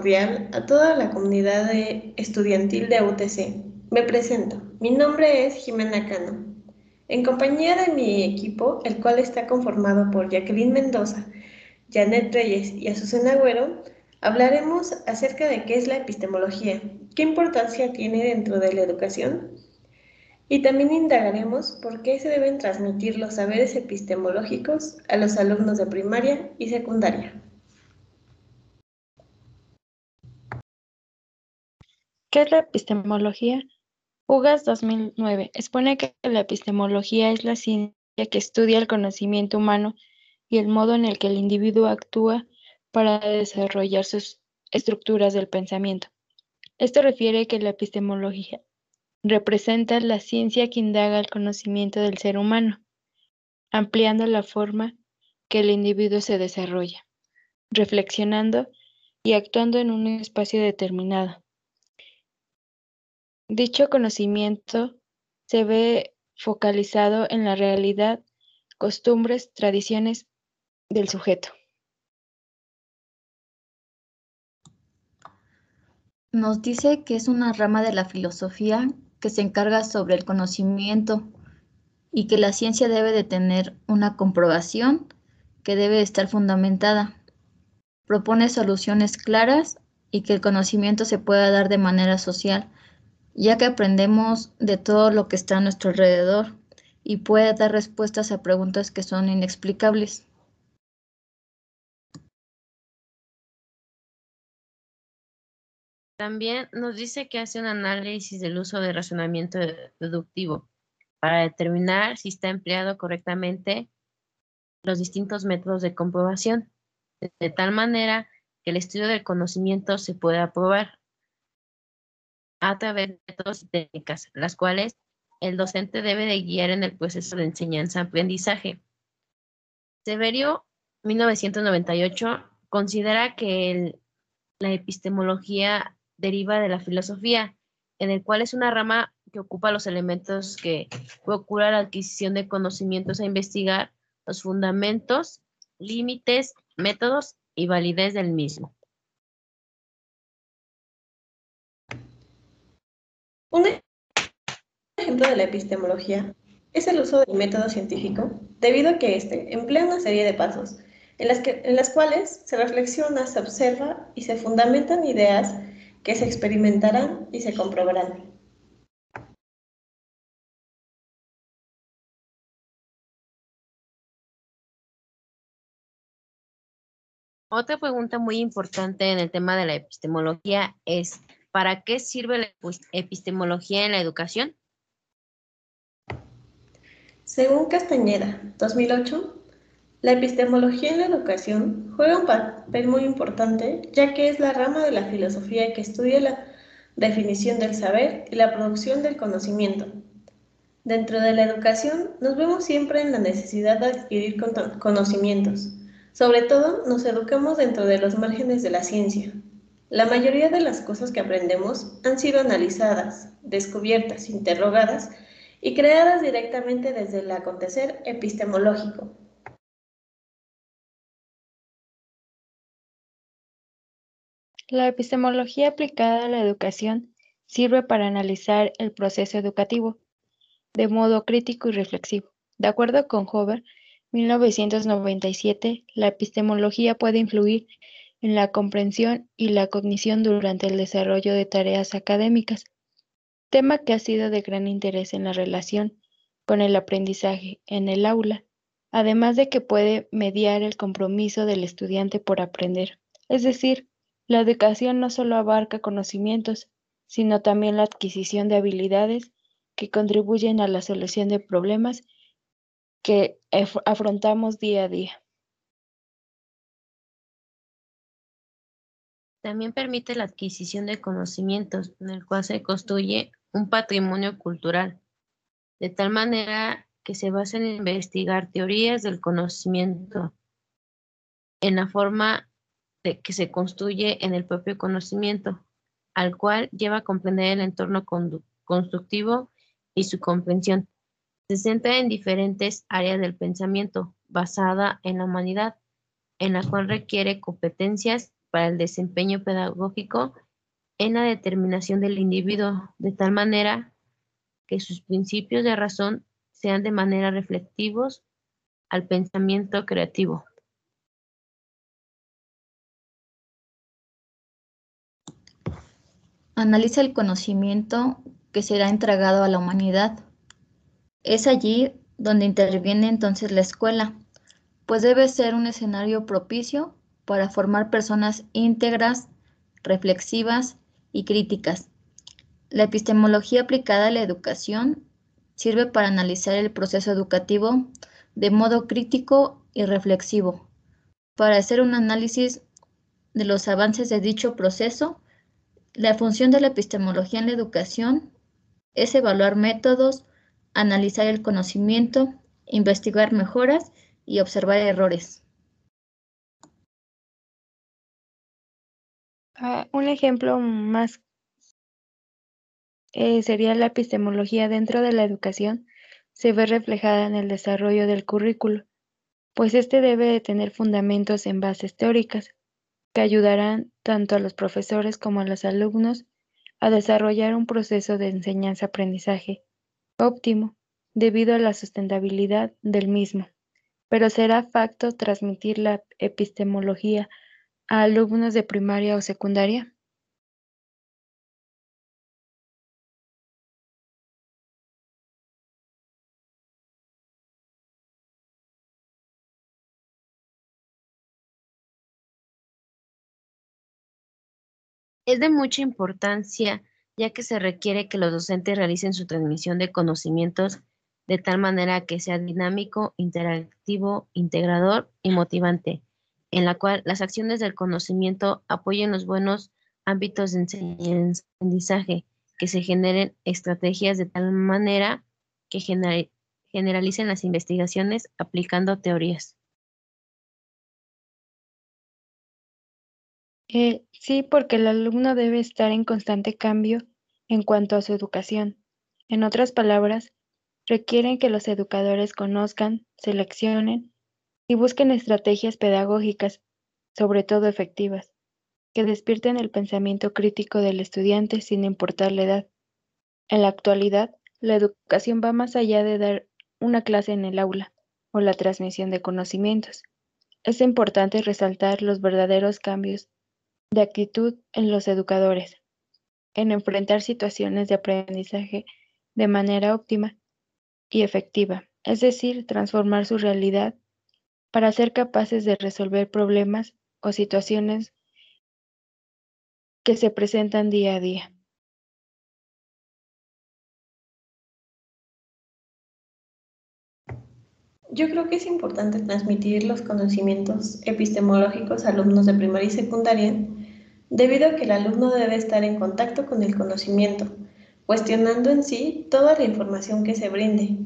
a toda la comunidad estudiantil de UTC. Me presento. Mi nombre es Jimena Cano. En compañía de mi equipo, el cual está conformado por Jacqueline Mendoza, Janet Reyes y Azucena Agüero, hablaremos acerca de qué es la epistemología, qué importancia tiene dentro de la educación y también indagaremos por qué se deben transmitir los saberes epistemológicos a los alumnos de primaria y secundaria. ¿Qué es la epistemología? UGAS 2009 expone que la epistemología es la ciencia que estudia el conocimiento humano y el modo en el que el individuo actúa para desarrollar sus estructuras del pensamiento. Esto refiere que la epistemología representa la ciencia que indaga el conocimiento del ser humano, ampliando la forma que el individuo se desarrolla, reflexionando y actuando en un espacio determinado Dicho conocimiento se ve focalizado en la realidad, costumbres, tradiciones del sujeto. Nos dice que es una rama de la filosofía que se encarga sobre el conocimiento y que la ciencia debe de tener una comprobación que debe estar fundamentada. Propone soluciones claras y que el conocimiento se pueda dar de manera social ya que aprendemos de todo lo que está a nuestro alrededor y puede dar respuestas a preguntas que son inexplicables. También nos dice que hace un análisis del uso del razonamiento deductivo para determinar si está empleado correctamente los distintos métodos de comprobación, de tal manera que el estudio del conocimiento se pueda probar a través de métodos y técnicas, las cuales el docente debe de guiar en el proceso de enseñanza-aprendizaje. Severio, 1998, considera que la epistemología deriva de la filosofía, en el cual es una rama que ocupa los elementos que procura la adquisición de conocimientos a investigar los fundamentos, límites, métodos y validez del mismo. Un ejemplo de la epistemología es el uso del método científico, debido a que éste emplea una serie de pasos en las, en las cuales se reflexiona, se observa y se fundamentan ideas que se experimentarán y se comprobarán. Otra pregunta muy importante en el tema de la epistemología es, ¿Para qué sirve la epistemología en la educación? Según Castañeda, 2008, la epistemología en la educación juega un papel muy importante, ya que es la rama de la filosofía que estudia la definición del saber y la producción del conocimiento. Dentro de la educación nos vemos siempre en la necesidad de adquirir conocimientos. Sobre todo, nos educamos dentro de los márgenes de la ciencia, la mayoría de las cosas que aprendemos han sido analizadas, descubiertas, interrogadas y creadas directamente desde el acontecer epistemológico. La epistemología aplicada a la educación sirve para analizar el proceso educativo de modo crítico y reflexivo. De acuerdo con Hover, 1997, la epistemología puede influir en la comprensión y la cognición durante el desarrollo de tareas académicas, tema que ha sido de gran interés en la relación con el aprendizaje en el aula, además de que puede mediar el compromiso del estudiante por aprender. Es decir, la educación no solo abarca conocimientos, sino también la adquisición de habilidades que contribuyen a la solución de problemas que afrontamos día a día. También permite la adquisición de conocimientos, en el cual se construye un patrimonio cultural, de tal manera que se basa en investigar teorías del conocimiento, en la forma de que se construye en el propio conocimiento, al cual lleva a comprender el entorno constructivo y su comprensión. Se centra en diferentes áreas del pensamiento basada en la humanidad, en la cual requiere competencias para el desempeño pedagógico en la determinación del individuo, de tal manera que sus principios de razón sean de manera reflectivos al pensamiento creativo. Analiza el conocimiento que será entregado a la humanidad. Es allí donde interviene entonces la escuela, pues debe ser un escenario propicio para formar personas íntegras, reflexivas y críticas. La epistemología aplicada a la educación sirve para analizar el proceso educativo de modo crítico y reflexivo, para hacer un análisis de los avances de dicho proceso la función de la epistemología en la educación es evaluar métodos, analizar el conocimiento, investigar mejoras y observar errores. Ah, un ejemplo más eh, sería la epistemología dentro de la educación se ve reflejada en el desarrollo del currículo, pues este debe de tener fundamentos en bases teóricas, que ayudarán tanto a los profesores como a los alumnos a desarrollar un proceso de enseñanza-aprendizaje óptimo debido a la sustentabilidad del mismo, pero será facto transmitir la epistemología a alumnos de primaria o secundaria. Es de mucha importancia ya que se requiere que los docentes realicen su transmisión de conocimientos de tal manera que sea dinámico, interactivo, integrador y motivante, en la cual las acciones del conocimiento apoyen los buenos ámbitos de enseñanza aprendizaje, que se generen estrategias de tal manera que generalicen las investigaciones aplicando teorías. Eh, sí, porque el alumno debe estar en constante cambio en cuanto a su educación. En otras palabras, requieren que los educadores conozcan, seleccionen y busquen estrategias pedagógicas, sobre todo efectivas, que despierten el pensamiento crítico del estudiante sin importar la edad. En la actualidad, la educación va más allá de dar una clase en el aula o la transmisión de conocimientos. Es importante resaltar los verdaderos cambios de actitud en los educadores, en enfrentar situaciones de aprendizaje de manera óptima y efectiva, es decir, transformar su realidad para ser capaces de resolver problemas o situaciones que se presentan día a día. Yo creo que es importante transmitir los conocimientos epistemológicos a alumnos de primaria y secundaria debido a que el alumno debe estar en contacto con el conocimiento, cuestionando en sí toda la información que se brinde.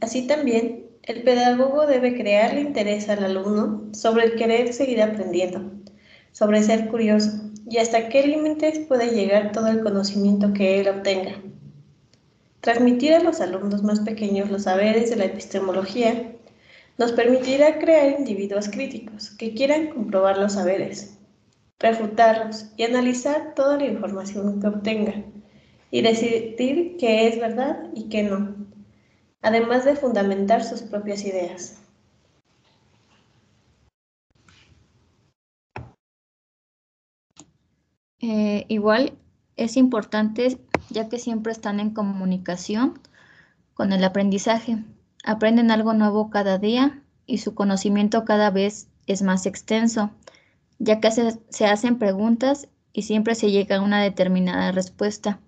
Así también, el pedagogo debe crearle interés al alumno sobre el querer seguir aprendiendo, sobre ser curioso y hasta qué límites puede llegar todo el conocimiento que él obtenga. Transmitir a los alumnos más pequeños los saberes de la epistemología nos permitirá crear individuos críticos que quieran comprobar los saberes, refutarlos y analizar toda la información que obtenga y decidir qué es verdad y qué no, además de fundamentar sus propias ideas. Eh, igual es importante ya que siempre están en comunicación con el aprendizaje. Aprenden algo nuevo cada día y su conocimiento cada vez es más extenso ya que se, hacen preguntas y siempre se llega a una determinada respuesta,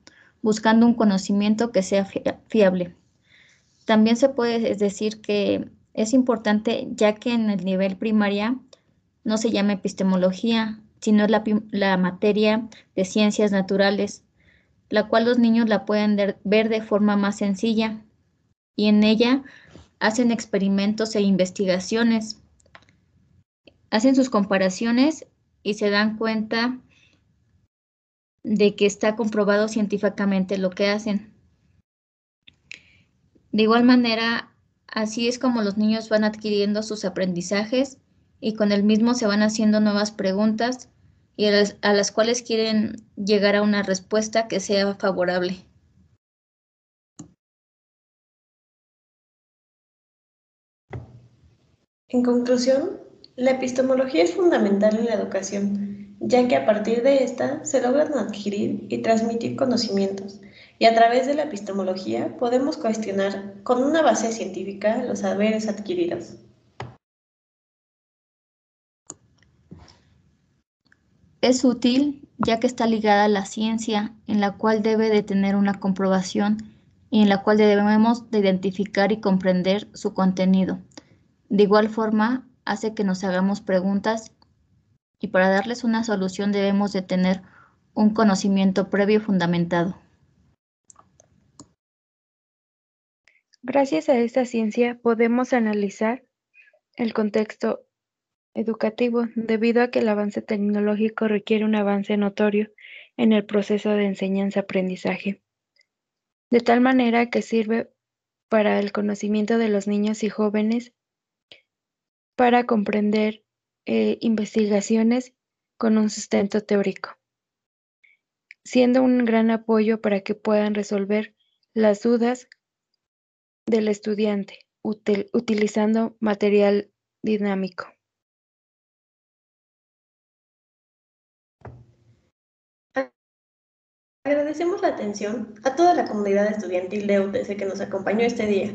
buscando un conocimiento que sea fiable. También se puede decir que es importante ya que en el nivel primaria no se llama epistemología, sino la, la materia de ciencias naturales, la cual los niños la pueden ver de forma más sencilla y en ella hacen experimentos e investigaciones hacen sus comparaciones y se dan cuenta de que está comprobado científicamente lo que hacen. De igual manera, así es como los niños van adquiriendo sus aprendizajes y con el mismo se van haciendo nuevas preguntas y a las, cuales quieren llegar a una respuesta que sea favorable. En conclusión, la epistemología es fundamental en la educación, ya que a partir de esta se logran adquirir y transmitir conocimientos, y a través de la epistemología podemos cuestionar con una base científica los saberes adquiridos. Es útil ya que está ligada a la ciencia, en la cual debe de tener una comprobación y en la cual debemos de identificar y comprender su contenido. De igual forma, hace que nos hagamos preguntas y para darles una solución debemos de tener un conocimiento previo fundamentado. Gracias a esta ciencia podemos analizar el contexto educativo, debido a que el avance tecnológico requiere un avance notorio en el proceso de enseñanza-aprendizaje, de tal manera que sirve para el conocimiento de los niños y jóvenes para comprender eh, investigaciones con un sustento teórico, siendo un gran apoyo para que puedan resolver las dudas del estudiante utilizando material dinámico. Agradecemos la atención a toda la comunidad estudiantil de UTC que nos acompañó este día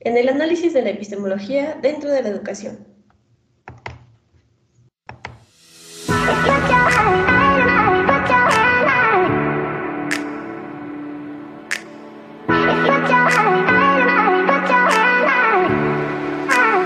en el análisis de la epistemología dentro de la educación.